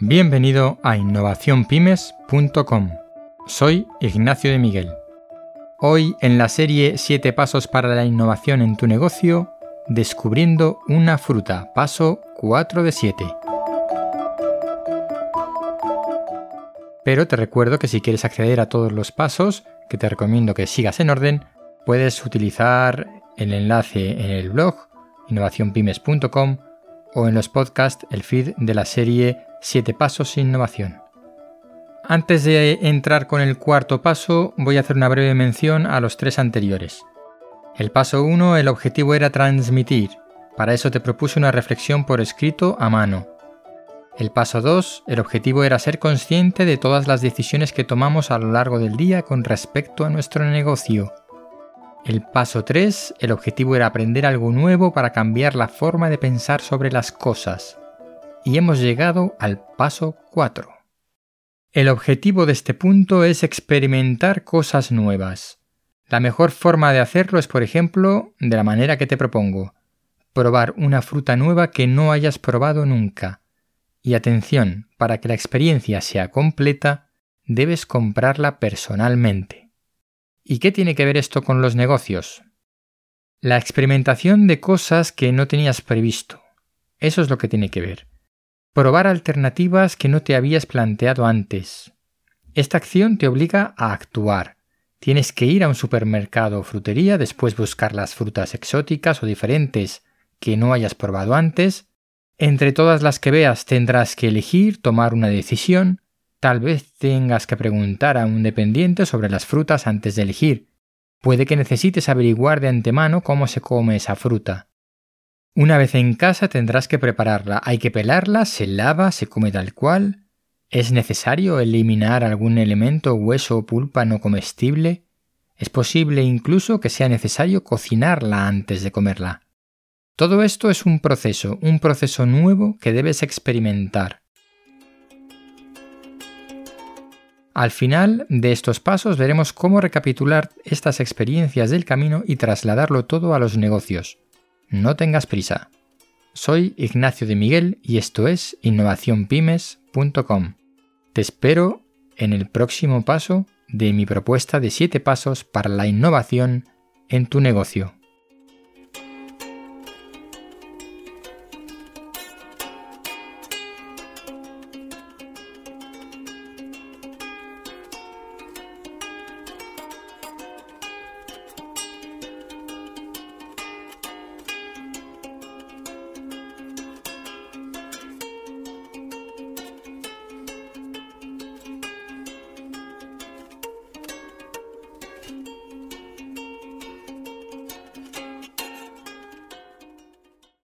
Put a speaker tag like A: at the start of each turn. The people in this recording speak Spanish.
A: Bienvenido a innovacionpymes.com. Soy Ignacio de Miguel. Hoy en la serie 7 pasos para la innovación en tu negocio, descubriendo una fruta, paso 4 de 7. Pero te recuerdo que si quieres acceder a todos los pasos, que te recomiendo que sigas en orden, puedes utilizar el enlace en el blog innovacionpymes.com o en los podcasts el feed de la serie 7 pasos innovación. Antes de entrar con el cuarto paso, voy a hacer una breve mención a los tres anteriores. El paso 1, el objetivo era transmitir. Para eso te propuse una reflexión por escrito a mano. El paso 2, el objetivo era ser consciente de todas las decisiones que tomamos a lo largo del día con respecto a nuestro negocio. El paso 3, el objetivo era aprender algo nuevo para cambiar la forma de pensar sobre las cosas y hemos llegado al paso 4. El objetivo de este punto es experimentar cosas nuevas. La mejor forma de hacerlo es, por ejemplo, de la manera que te propongo. Probar una fruta nueva que no hayas probado nunca. Y atención, para que la experiencia sea completa, debes comprarla personalmente. ¿Y qué tiene que ver esto con los negocios? La experimentación de cosas que no tenías previsto. Eso es lo que tiene que ver. Probar alternativas que no te habías planteado antes. Esta acción te obliga a actuar. Tienes que ir a un supermercado o frutería, después buscar las frutas exóticas o diferentes que no hayas probado antes. Entre todas las que veas tendrás que elegir, tomar una decisión. Tal vez tengas que preguntar a un dependiente sobre las frutas antes de elegir. Puede que necesites averiguar de antemano cómo se come esa fruta. Una vez en casa tendrás que prepararla. Hay que pelarla, se lava, se come tal cual. ¿Es necesario eliminar algún elemento, hueso o pulpa no comestible? Es posible incluso que sea necesario cocinarla antes de comerla. Todo esto es un proceso, un proceso nuevo que debes experimentar. Al final de estos pasos veremos cómo recapitular estas experiencias del camino y trasladarlo todo a los negocios. No tengas prisa. Soy Ignacio de Miguel y esto es innovacionpymes.com. Te espero en el próximo paso de mi propuesta de 7 pasos para la innovación en tu negocio.